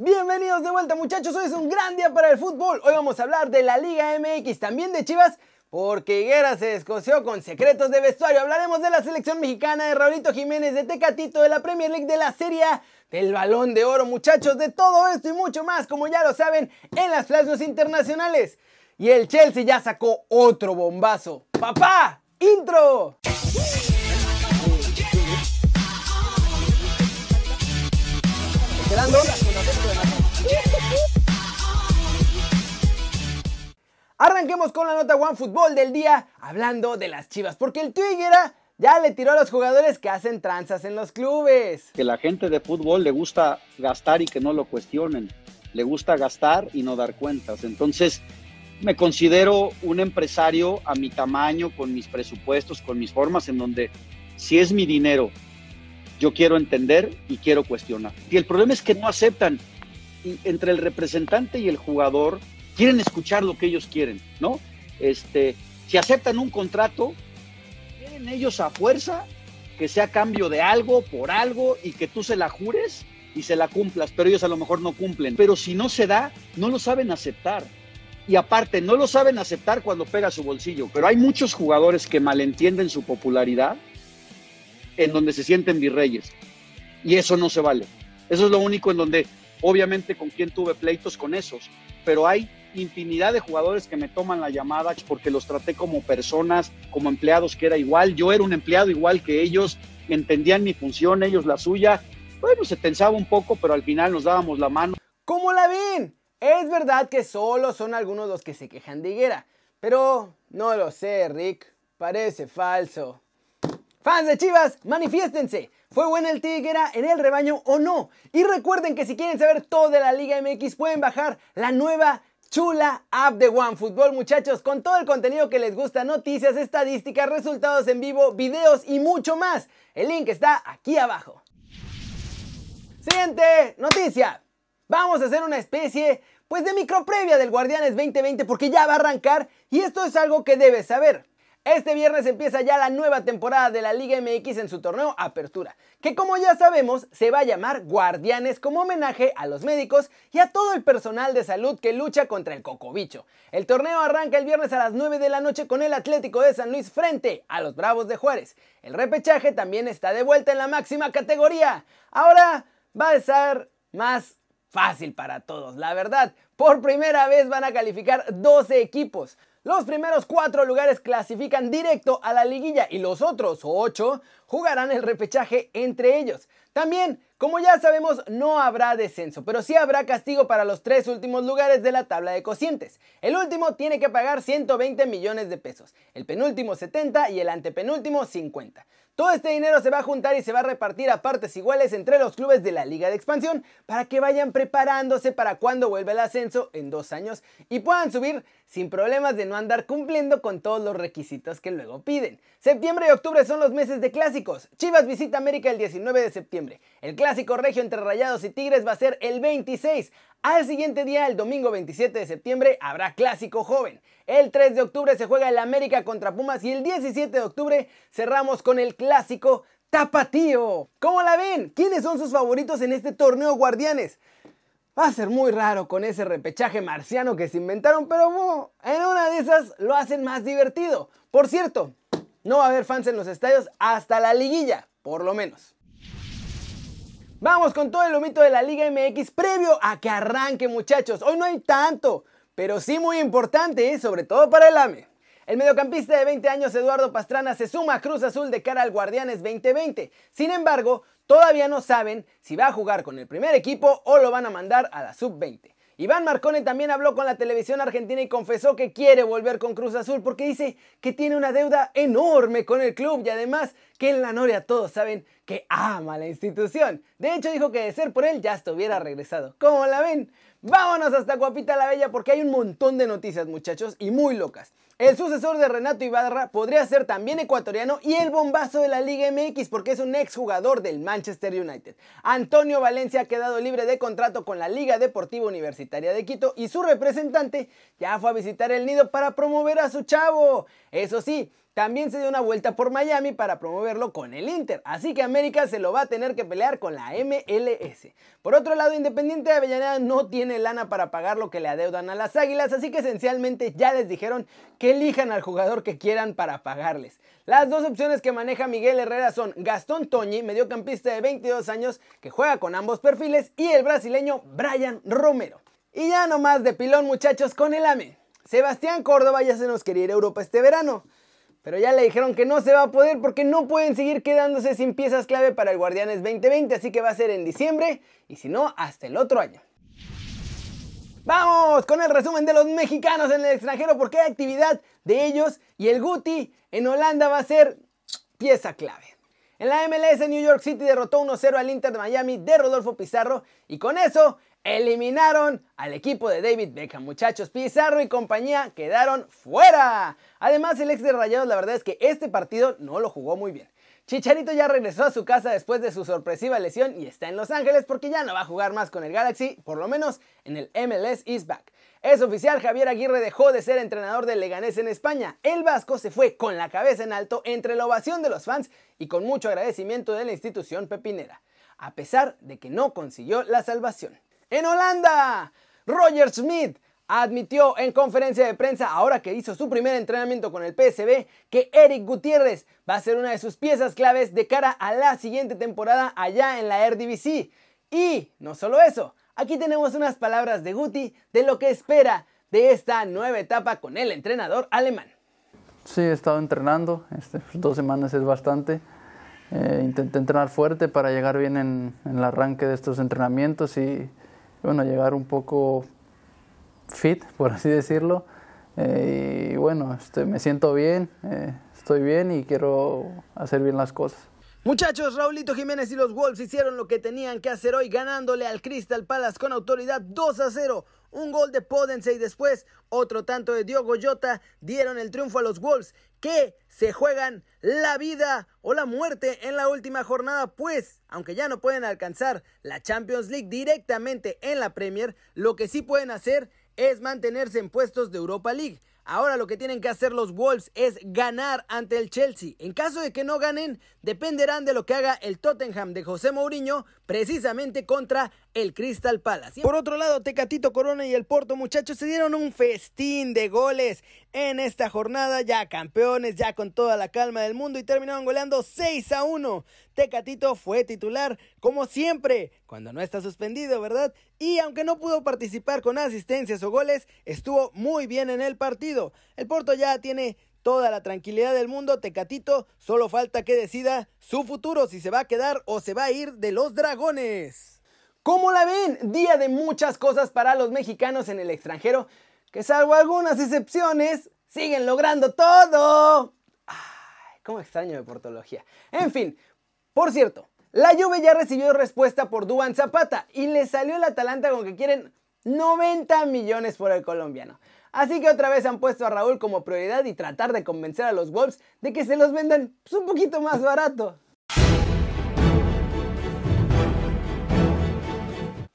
Bienvenidos de vuelta muchachos, hoy es un gran día para el fútbol. Hoy vamos a hablar de la Liga MX, también de Chivas, porque Higuera se descoció con secretos de vestuario. Hablaremos de la selección mexicana, de Raulito Jiménez, de Tecatito, de la Premier League, de la Serie del Balón de Oro muchachos, de todo esto y mucho más, como ya lo saben, en las plazas internacionales. Y el Chelsea ya sacó otro bombazo. ¡Papá! ¡Intro! Arranquemos con la nota One Fútbol del día, hablando de las chivas, porque el Higuera ya le tiró a los jugadores que hacen tranzas en los clubes. Que la gente de fútbol le gusta gastar y que no lo cuestionen. Le gusta gastar y no dar cuentas. Entonces, me considero un empresario a mi tamaño, con mis presupuestos, con mis formas, en donde si es mi dinero, yo quiero entender y quiero cuestionar. Y el problema es que no aceptan. Entre el representante y el jugador quieren escuchar lo que ellos quieren, ¿no? Este, si aceptan un contrato, quieren ellos a fuerza que sea cambio de algo por algo y que tú se la jures y se la cumplas, pero ellos a lo mejor no cumplen. Pero si no se da, no lo saben aceptar. Y aparte, no lo saben aceptar cuando pega su bolsillo. Pero hay muchos jugadores que malentienden su popularidad en donde se sienten virreyes. Y eso no se vale. Eso es lo único en donde, obviamente, con quien tuve pleitos con esos. Pero hay infinidad de jugadores que me toman la llamada porque los traté como personas, como empleados que era igual. Yo era un empleado igual que ellos, entendían mi función, ellos la suya. Bueno, se tensaba un poco, pero al final nos dábamos la mano. ¿Cómo la ven? Es verdad que solo son algunos los que se quejan de Higuera, pero no lo sé, Rick. Parece falso. Fans de Chivas, manifiéstense. ¿Fue buena el Tiguera en el rebaño o no? Y recuerden que si quieren saber todo de la Liga MX pueden bajar la nueva chula app de OneFootball, muchachos, con todo el contenido que les gusta, noticias, estadísticas, resultados en vivo, videos y mucho más. El link está aquí abajo. Siguiente noticia. Vamos a hacer una especie, pues, de micro previa del Guardianes 2020 porque ya va a arrancar y esto es algo que debes saber. Este viernes empieza ya la nueva temporada de la Liga MX en su torneo Apertura, que como ya sabemos se va a llamar Guardianes como homenaje a los médicos y a todo el personal de salud que lucha contra el cocobicho. El torneo arranca el viernes a las 9 de la noche con el Atlético de San Luis frente a los Bravos de Juárez. El repechaje también está de vuelta en la máxima categoría. Ahora va a ser más fácil para todos, la verdad. Por primera vez van a calificar 12 equipos. Los primeros cuatro lugares clasifican directo a la liguilla y los otros ocho jugarán el repechaje entre ellos. También, como ya sabemos, no habrá descenso, pero sí habrá castigo para los tres últimos lugares de la tabla de cocientes. El último tiene que pagar 120 millones de pesos, el penúltimo 70 y el antepenúltimo 50. Todo este dinero se va a juntar y se va a repartir a partes iguales entre los clubes de la Liga de Expansión para que vayan preparándose para cuando vuelva el ascenso en dos años y puedan subir sin problemas de no andar cumpliendo con todos los requisitos que luego piden. Septiembre y octubre son los meses de clásicos. Chivas visita América el 19 de septiembre. El clásico regio entre Rayados y Tigres va a ser el 26. Al siguiente día, el domingo 27 de septiembre, habrá clásico joven. El 3 de octubre se juega el América contra Pumas y el 17 de octubre cerramos con el clásico Tapatío. ¿Cómo la ven? ¿Quiénes son sus favoritos en este torneo Guardianes? Va a ser muy raro con ese repechaje marciano que se inventaron, pero en una de esas lo hacen más divertido. Por cierto, no va a haber fans en los estadios hasta la liguilla, por lo menos. Vamos con todo el humito de la Liga MX previo a que arranque muchachos. Hoy no hay tanto, pero sí muy importante, ¿eh? sobre todo para el AME. El mediocampista de 20 años Eduardo Pastrana se suma a Cruz Azul de cara al Guardianes 2020. Sin embargo, todavía no saben si va a jugar con el primer equipo o lo van a mandar a la sub-20. Iván Marcone también habló con la televisión argentina y confesó que quiere volver con Cruz Azul porque dice que tiene una deuda enorme con el club y además que en la Noria todos saben que ama la institución. De hecho dijo que de ser por él ya estuviera regresado. ¿Cómo la ven? Vámonos hasta Guapita la Bella porque hay un montón de noticias muchachos y muy locas. El sucesor de Renato Ibarra podría ser también ecuatoriano y el bombazo de la Liga MX porque es un exjugador del Manchester United. Antonio Valencia ha quedado libre de contrato con la Liga Deportiva Universitaria de Quito y su representante ya fue a visitar el nido para promover a su chavo. Eso sí, también se dio una vuelta por Miami para promoverlo con el Inter, así que América se lo va a tener que pelear con la MLS. Por otro lado, Independiente de Avellaneda no tiene lana para pagar lo que le adeudan a las Águilas, así que esencialmente ya les dijeron que elijan al jugador que quieran para pagarles. Las dos opciones que maneja Miguel Herrera son Gastón Toñi, mediocampista de 22 años que juega con ambos perfiles, y el brasileño Brian Romero. Y ya nomás de pilón muchachos con el AME. Sebastián Córdoba ya se nos quería ir a Europa este verano. Pero ya le dijeron que no se va a poder porque no pueden seguir quedándose sin piezas clave para el Guardianes 2020, así que va a ser en diciembre y si no, hasta el otro año. Vamos con el resumen de los mexicanos en el extranjero porque hay actividad de ellos y el Guti en Holanda va a ser pieza clave. En la MLS New York City derrotó 1-0 al Inter de Miami de Rodolfo Pizarro y con eso eliminaron al equipo de David Beckham. Muchachos, Pizarro y compañía quedaron fuera. Además, el ex de Rayados, la verdad es que este partido no lo jugó muy bien. Chicharito ya regresó a su casa después de su sorpresiva lesión y está en Los Ángeles porque ya no va a jugar más con el Galaxy, por lo menos en el MLS East Back. Es oficial, Javier Aguirre dejó de ser entrenador del Leganés en España. El Vasco se fue con la cabeza en alto entre la ovación de los fans y con mucho agradecimiento de la institución pepinera, a pesar de que no consiguió la salvación. En Holanda, Roger Smith admitió en conferencia de prensa, ahora que hizo su primer entrenamiento con el PSB, que Eric Gutiérrez va a ser una de sus piezas claves de cara a la siguiente temporada allá en la Eredivisie. Y no solo eso, aquí tenemos unas palabras de Guti de lo que espera de esta nueva etapa con el entrenador alemán. Sí, he estado entrenando, este, dos semanas es bastante. Eh, intenté entrenar fuerte para llegar bien en, en el arranque de estos entrenamientos y bueno, llegar un poco fit, por así decirlo. Eh, y bueno, este, me siento bien, eh, estoy bien y quiero hacer bien las cosas. Muchachos, Raulito Jiménez y los Wolves hicieron lo que tenían que hacer hoy ganándole al Crystal Palace con autoridad 2 a 0. Un gol de Podense y después otro tanto de Diogo Jota dieron el triunfo a los Wolves que se juegan la vida o la muerte en la última jornada, pues aunque ya no pueden alcanzar la Champions League directamente en la Premier, lo que sí pueden hacer es mantenerse en puestos de Europa League. Ahora lo que tienen que hacer los Wolves es ganar ante el Chelsea. En caso de que no ganen, dependerán de lo que haga el Tottenham de José Mourinho precisamente contra el Crystal Palace. Por otro lado, Tecatito Corona y el Porto, muchachos, se dieron un festín de goles en esta jornada, ya campeones, ya con toda la calma del mundo y terminaron goleando 6 a 1. Tecatito fue titular, como siempre, cuando no está suspendido, ¿verdad? Y aunque no pudo participar con asistencias o goles, estuvo muy bien en el partido. El Porto ya tiene toda la tranquilidad del mundo, Tecatito solo falta que decida su futuro, si se va a quedar o se va a ir de los dragones. ¿Cómo la ven? Día de muchas cosas para los mexicanos en el extranjero, que salvo algunas excepciones, siguen logrando todo. Ay, cómo extraño de portología. En fin, por cierto, la Juve ya recibió respuesta por Duan Zapata y le salió el Atalanta con que quieren 90 millones por el colombiano. Así que otra vez han puesto a Raúl como prioridad y tratar de convencer a los Wolves de que se los vendan pues, un poquito más barato.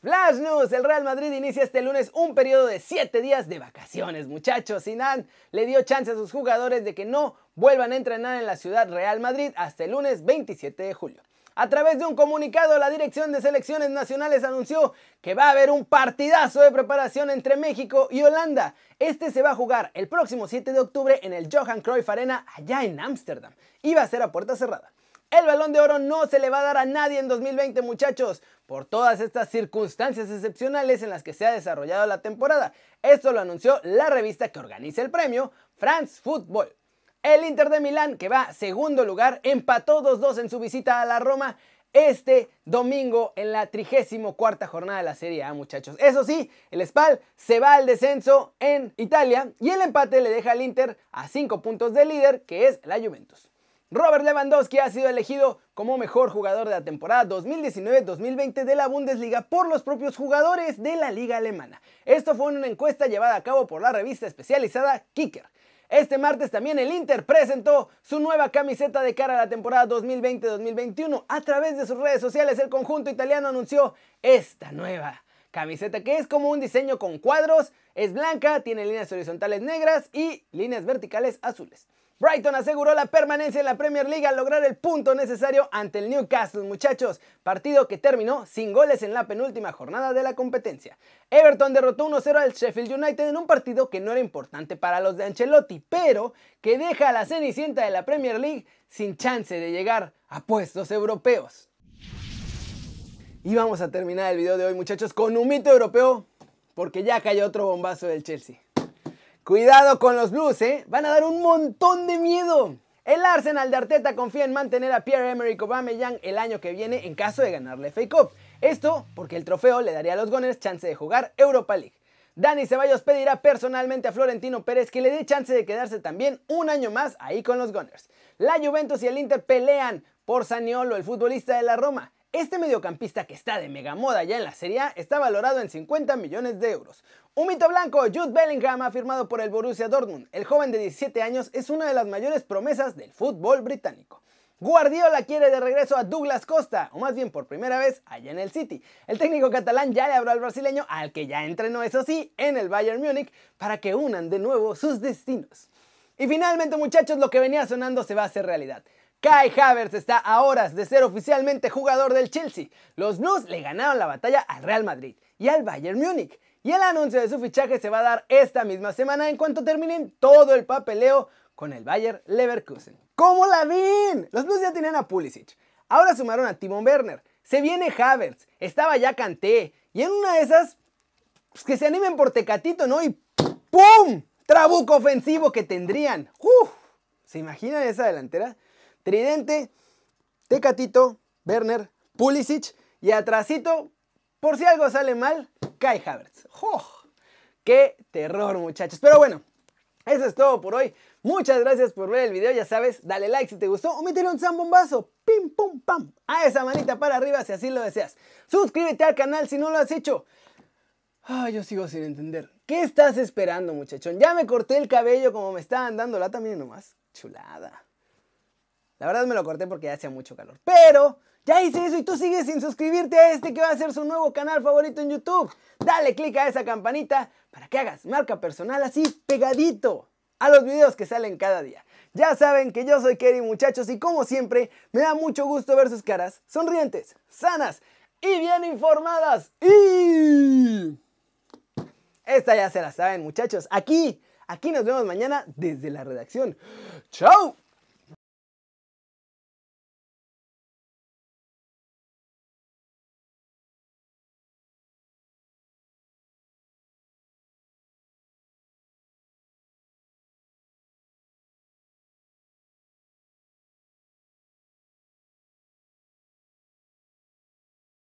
Flash News, el Real Madrid inicia este lunes un periodo de 7 días de vacaciones, muchachos. Sinan le dio chance a sus jugadores de que no vuelvan a entrenar en la ciudad Real Madrid hasta el lunes 27 de julio. A través de un comunicado, la Dirección de Selecciones Nacionales anunció que va a haber un partidazo de preparación entre México y Holanda. Este se va a jugar el próximo 7 de octubre en el Johan Cruyff Arena allá en Ámsterdam y va a ser a puerta cerrada. El balón de oro no se le va a dar a nadie en 2020 muchachos, por todas estas circunstancias excepcionales en las que se ha desarrollado la temporada. Esto lo anunció la revista que organiza el premio, France Football. El Inter de Milán, que va segundo lugar, empató 2-2 en su visita a la Roma este domingo en la 34 jornada de la Serie A, muchachos. Eso sí, el Spal se va al descenso en Italia y el empate le deja al Inter a 5 puntos de líder, que es la Juventus. Robert Lewandowski ha sido elegido como mejor jugador de la temporada 2019-2020 de la Bundesliga por los propios jugadores de la liga alemana. Esto fue una encuesta llevada a cabo por la revista especializada Kicker. Este martes también el Inter presentó su nueva camiseta de cara a la temporada 2020-2021. A través de sus redes sociales el conjunto italiano anunció esta nueva camiseta que es como un diseño con cuadros, es blanca, tiene líneas horizontales negras y líneas verticales azules. Brighton aseguró la permanencia en la Premier League al lograr el punto necesario ante el Newcastle, muchachos, partido que terminó sin goles en la penúltima jornada de la competencia. Everton derrotó 1-0 al Sheffield United en un partido que no era importante para los de Ancelotti, pero que deja a la cenicienta de la Premier League sin chance de llegar a puestos europeos. Y vamos a terminar el video de hoy, muchachos, con un mito europeo, porque ya cayó otro bombazo del Chelsea. Cuidado con los Blues, ¿eh? Van a dar un montón de miedo. El Arsenal de Arteta confía en mantener a Pierre-Emerick Aubameyang el año que viene en caso de ganar la FA Cup. Esto porque el trofeo le daría a los Gunners chance de jugar Europa League. Dani Ceballos pedirá personalmente a Florentino Pérez que le dé chance de quedarse también un año más ahí con los Gunners. La Juventus y el Inter pelean por Saniolo, el futbolista de la Roma. Este mediocampista que está de mega moda ya en la Serie A está valorado en 50 millones de euros. Un mito blanco, Jude Bellingham ha firmado por el Borussia Dortmund. El joven de 17 años es una de las mayores promesas del fútbol británico. Guardiola quiere de regreso a Douglas Costa, o más bien por primera vez allá en el City. El técnico catalán ya le habló al brasileño, al que ya entrenó eso sí, en el Bayern Múnich, para que unan de nuevo sus destinos. Y finalmente muchachos, lo que venía sonando se va a hacer realidad. Kai Havertz está a horas de ser oficialmente jugador del Chelsea. Los Blues le ganaron la batalla al Real Madrid y al Bayern Múnich. Y el anuncio de su fichaje se va a dar esta misma semana en cuanto terminen todo el papeleo con el Bayern Leverkusen. ¿Cómo la ven? Los Blues ya tienen a Pulisic. Ahora sumaron a Timon Werner. Se viene Havertz. Estaba ya Kanté. Y en una de esas, pues que se animen por Tecatito, ¿no? Y ¡pum! Trabuco ofensivo que tendrían. ¡Uf! ¿Se imaginan esa delantera? Tridente, Tecatito, Werner, Pulisic y atrasito, por si algo sale mal, Kai Havertz. ¡Qué terror muchachos! Pero bueno, eso es todo por hoy. Muchas gracias por ver el video, ya sabes, dale like si te gustó o métele un zambombazo, pim pum pam, a esa manita para arriba si así lo deseas. Suscríbete al canal si no lo has hecho. Ay, yo sigo sin entender. ¿Qué estás esperando, muchachón? Ya me corté el cabello como me estaban dando la también nomás. Chulada. La verdad me lo corté porque ya hacía mucho calor. Pero ya hice eso y tú sigues sin suscribirte a este que va a ser su nuevo canal favorito en YouTube. Dale click a esa campanita para que hagas marca personal así pegadito a los videos que salen cada día. Ya saben que yo soy Kerry muchachos y como siempre me da mucho gusto ver sus caras sonrientes, sanas y bien informadas. Y esta ya se la saben muchachos. Aquí, aquí nos vemos mañana desde la redacción. ¡Chao!